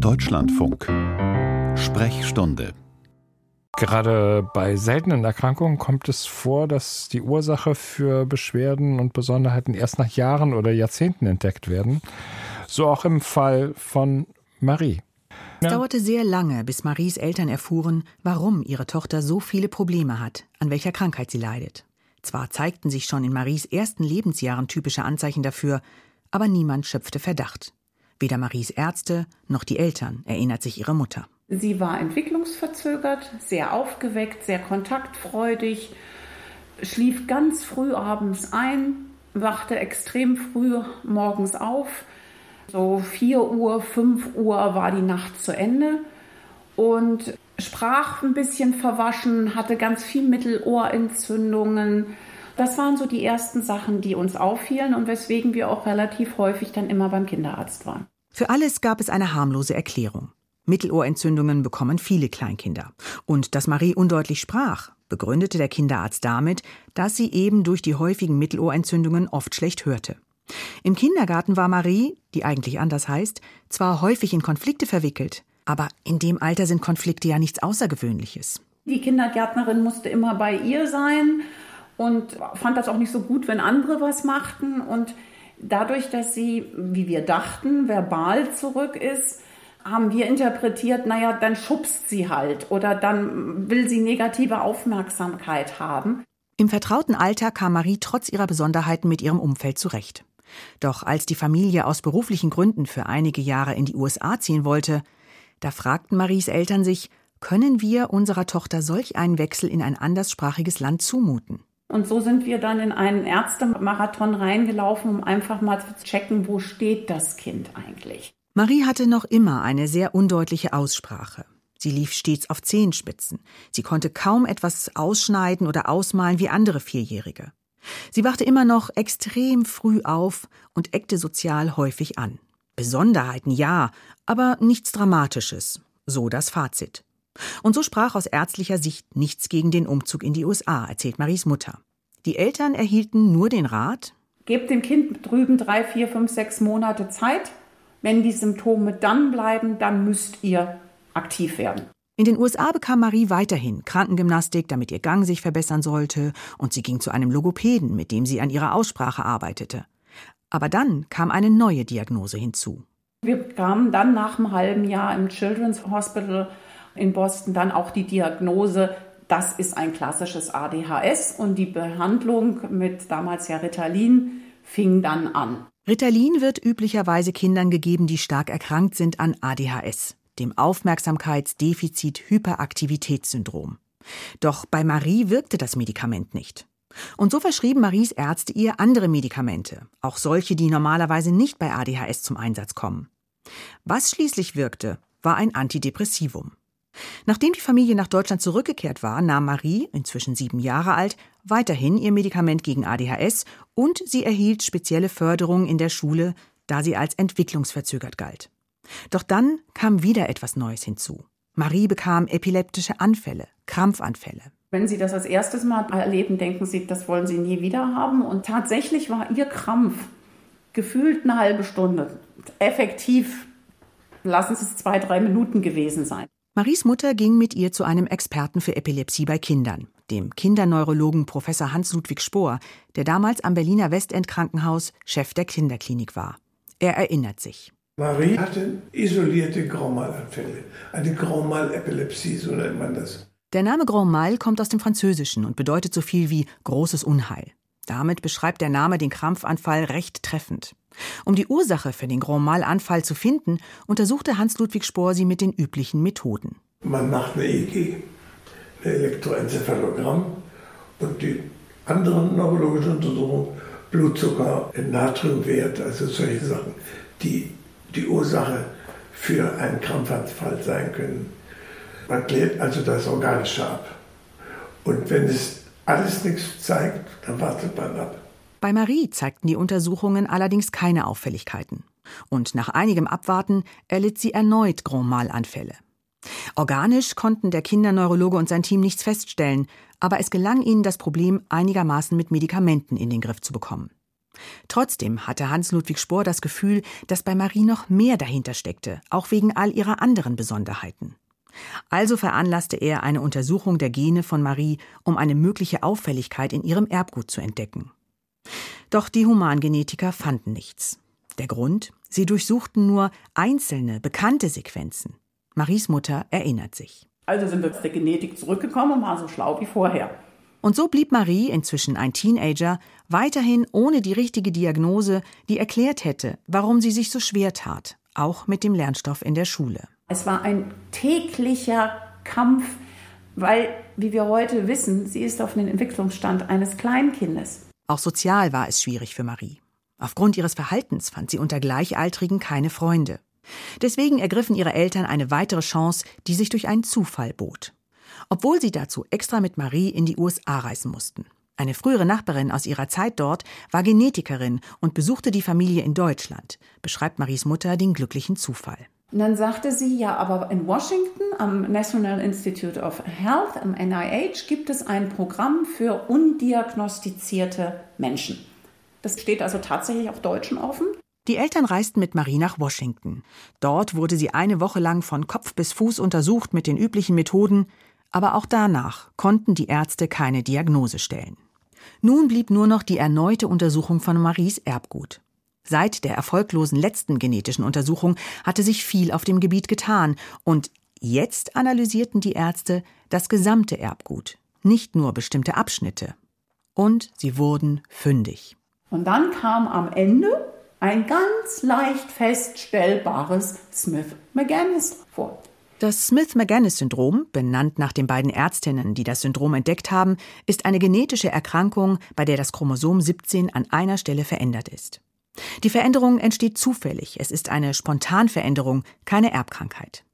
Deutschlandfunk. Sprechstunde. Gerade bei seltenen Erkrankungen kommt es vor, dass die Ursache für Beschwerden und Besonderheiten erst nach Jahren oder Jahrzehnten entdeckt werden. So auch im Fall von Marie. Es dauerte sehr lange, bis Maries Eltern erfuhren, warum ihre Tochter so viele Probleme hat, an welcher Krankheit sie leidet. Zwar zeigten sich schon in Maries ersten Lebensjahren typische Anzeichen dafür, aber niemand schöpfte Verdacht. Weder Maries Ärzte noch die Eltern, erinnert sich ihre Mutter. Sie war entwicklungsverzögert, sehr aufgeweckt, sehr kontaktfreudig, schlief ganz früh abends ein, wachte extrem früh morgens auf. So 4 Uhr, 5 Uhr war die Nacht zu Ende und sprach ein bisschen verwaschen, hatte ganz viel Mittelohrentzündungen. Das waren so die ersten Sachen, die uns auffielen und weswegen wir auch relativ häufig dann immer beim Kinderarzt waren. Für alles gab es eine harmlose Erklärung. Mittelohrentzündungen bekommen viele Kleinkinder. Und dass Marie undeutlich sprach, begründete der Kinderarzt damit, dass sie eben durch die häufigen Mittelohrentzündungen oft schlecht hörte. Im Kindergarten war Marie, die eigentlich anders heißt, zwar häufig in Konflikte verwickelt, aber in dem Alter sind Konflikte ja nichts Außergewöhnliches. Die Kindergärtnerin musste immer bei ihr sein und fand das auch nicht so gut, wenn andere was machten. Und dadurch, dass sie, wie wir dachten, verbal zurück ist, haben wir interpretiert, naja, dann schubst sie halt oder dann will sie negative Aufmerksamkeit haben. Im vertrauten Alter kam Marie trotz ihrer Besonderheiten mit ihrem Umfeld zurecht. Doch als die Familie aus beruflichen Gründen für einige Jahre in die USA ziehen wollte, da fragten Maries Eltern sich, können wir unserer Tochter solch einen Wechsel in ein anderssprachiges Land zumuten? Und so sind wir dann in einen Ärztemarathon reingelaufen, um einfach mal zu checken, wo steht das Kind eigentlich. Marie hatte noch immer eine sehr undeutliche Aussprache. Sie lief stets auf Zehenspitzen. Sie konnte kaum etwas ausschneiden oder ausmalen wie andere Vierjährige. Sie wachte immer noch extrem früh auf und eckte sozial häufig an. Besonderheiten ja, aber nichts Dramatisches. So das Fazit. Und so sprach aus ärztlicher Sicht nichts gegen den Umzug in die USA, erzählt Maries Mutter. Die Eltern erhielten nur den Rat, Gebt dem Kind drüben drei, vier, fünf, sechs Monate Zeit. Wenn die Symptome dann bleiben, dann müsst ihr aktiv werden. In den USA bekam Marie weiterhin Krankengymnastik, damit ihr Gang sich verbessern sollte, und sie ging zu einem Logopäden, mit dem sie an ihrer Aussprache arbeitete. Aber dann kam eine neue Diagnose hinzu. Wir bekamen dann nach einem halben Jahr im Children's Hospital in Boston dann auch die Diagnose, das ist ein klassisches ADHS und die Behandlung mit damals ja Ritalin fing dann an. Ritalin wird üblicherweise Kindern gegeben, die stark erkrankt sind an ADHS, dem Aufmerksamkeitsdefizit-Hyperaktivitätssyndrom. Doch bei Marie wirkte das Medikament nicht. Und so verschrieben Maries Ärzte ihr andere Medikamente, auch solche, die normalerweise nicht bei ADHS zum Einsatz kommen. Was schließlich wirkte, war ein Antidepressivum. Nachdem die Familie nach Deutschland zurückgekehrt war, nahm Marie, inzwischen sieben Jahre alt, weiterhin ihr Medikament gegen ADHS und sie erhielt spezielle Förderung in der Schule, da sie als entwicklungsverzögert galt. Doch dann kam wieder etwas Neues hinzu. Marie bekam epileptische Anfälle, Krampfanfälle. Wenn Sie das als erstes Mal erleben, denken Sie, das wollen Sie nie wieder haben. Und tatsächlich war Ihr Krampf gefühlt eine halbe Stunde. Effektiv lassen es zwei, drei Minuten gewesen sein. Maries Mutter ging mit ihr zu einem Experten für Epilepsie bei Kindern, dem Kinderneurologen Professor Hans-Ludwig Spohr, der damals am Berliner Westend-Krankenhaus Chef der Kinderklinik war. Er erinnert sich. Marie hatte isolierte Graumalanfälle, eine Graumal-Epilepsie, so nennt man das. Der Name Grand Mal kommt aus dem Französischen und bedeutet so viel wie großes Unheil. Damit beschreibt der Name den Krampfanfall recht treffend. Um die Ursache für den Grand Mal-Anfall zu finden, untersuchte Hans-Ludwig Spohr sie mit den üblichen Methoden. Man macht eine EEG, ein Elektroenzephalogramm und die anderen neurologischen Untersuchungen, Blutzucker, Natriumwert, also solche Sachen, die die Ursache für einen Krampfanfall sein können. Man klärt also das Organische ab. Und wenn es alles nichts zeigt, dann wartet man ab. Bei Marie zeigten die Untersuchungen allerdings keine Auffälligkeiten. Und nach einigem Abwarten erlitt sie erneut Grand Mal-Anfälle. Organisch konnten der Kinderneurologe und sein Team nichts feststellen, aber es gelang ihnen, das Problem einigermaßen mit Medikamenten in den Griff zu bekommen. Trotzdem hatte Hans-Ludwig Spohr das Gefühl, dass bei Marie noch mehr dahinter steckte, auch wegen all ihrer anderen Besonderheiten. Also veranlasste er eine Untersuchung der Gene von Marie, um eine mögliche Auffälligkeit in ihrem Erbgut zu entdecken. Doch die Humangenetiker fanden nichts. Der Grund? Sie durchsuchten nur einzelne, bekannte Sequenzen. Maries Mutter erinnert sich. Also sind wir der Genetik zurückgekommen und waren so schlau wie vorher. Und so blieb Marie, inzwischen ein Teenager, weiterhin ohne die richtige Diagnose, die erklärt hätte, warum sie sich so schwer tat, auch mit dem Lernstoff in der Schule. Es war ein täglicher Kampf, weil, wie wir heute wissen, sie ist auf den Entwicklungsstand eines Kleinkindes. Auch sozial war es schwierig für Marie. Aufgrund ihres Verhaltens fand sie unter Gleichaltrigen keine Freunde. Deswegen ergriffen ihre Eltern eine weitere Chance, die sich durch einen Zufall bot. Obwohl sie dazu extra mit Marie in die USA reisen mussten. Eine frühere Nachbarin aus ihrer Zeit dort war Genetikerin und besuchte die Familie in Deutschland, beschreibt Maries Mutter den glücklichen Zufall. Und dann sagte sie, ja, aber in Washington am National Institute of Health, am NIH, gibt es ein Programm für undiagnostizierte Menschen. Das steht also tatsächlich auch Deutschen offen. Die Eltern reisten mit Marie nach Washington. Dort wurde sie eine Woche lang von Kopf bis Fuß untersucht mit den üblichen Methoden, aber auch danach konnten die Ärzte keine Diagnose stellen. Nun blieb nur noch die erneute Untersuchung von Maries Erbgut. Seit der erfolglosen letzten genetischen Untersuchung hatte sich viel auf dem Gebiet getan und jetzt analysierten die Ärzte das gesamte Erbgut, nicht nur bestimmte Abschnitte. Und sie wurden fündig. Und dann kam am Ende ein ganz leicht feststellbares Smith-Magenis vor. Das Smith-Magenis-Syndrom, benannt nach den beiden Ärztinnen, die das Syndrom entdeckt haben, ist eine genetische Erkrankung, bei der das Chromosom 17 an einer Stelle verändert ist. Die Veränderung entsteht zufällig. Es ist eine Spontanveränderung, keine Erbkrankheit.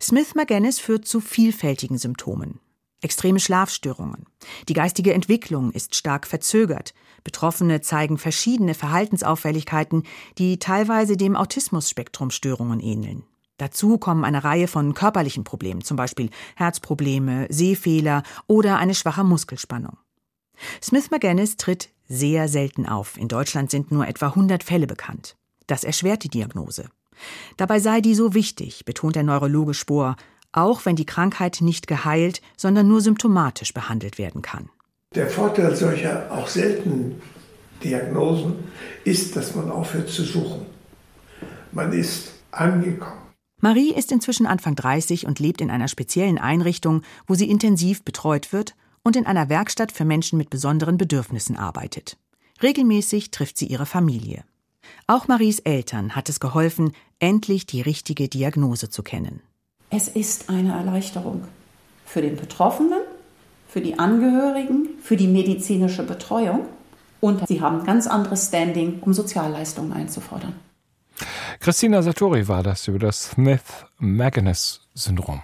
Smith-Magenis führt zu vielfältigen Symptomen. Extreme Schlafstörungen. Die geistige Entwicklung ist stark verzögert. Betroffene zeigen verschiedene Verhaltensauffälligkeiten, die teilweise dem Autismus-Spektrumstörungen ähneln. Dazu kommen eine Reihe von körperlichen Problemen, zum Beispiel Herzprobleme, Sehfehler oder eine schwache Muskelspannung. Smith-Magenis tritt sehr selten auf. In Deutschland sind nur etwa 100 Fälle bekannt. Das erschwert die Diagnose. Dabei sei die so wichtig, betont der Neurologe Spohr, auch wenn die Krankheit nicht geheilt, sondern nur symptomatisch behandelt werden kann. Der Vorteil solcher auch seltenen Diagnosen ist, dass man aufhört zu suchen. Man ist angekommen. Marie ist inzwischen Anfang 30 und lebt in einer speziellen Einrichtung, wo sie intensiv betreut wird und in einer Werkstatt für Menschen mit besonderen Bedürfnissen arbeitet. Regelmäßig trifft sie ihre Familie. Auch Maries Eltern hat es geholfen, endlich die richtige Diagnose zu kennen. Es ist eine Erleichterung für den Betroffenen, für die Angehörigen, für die medizinische Betreuung und sie haben ein ganz anderes Standing, um Sozialleistungen einzufordern. Christina Satori war das über das Smith-Magenis-Syndrom.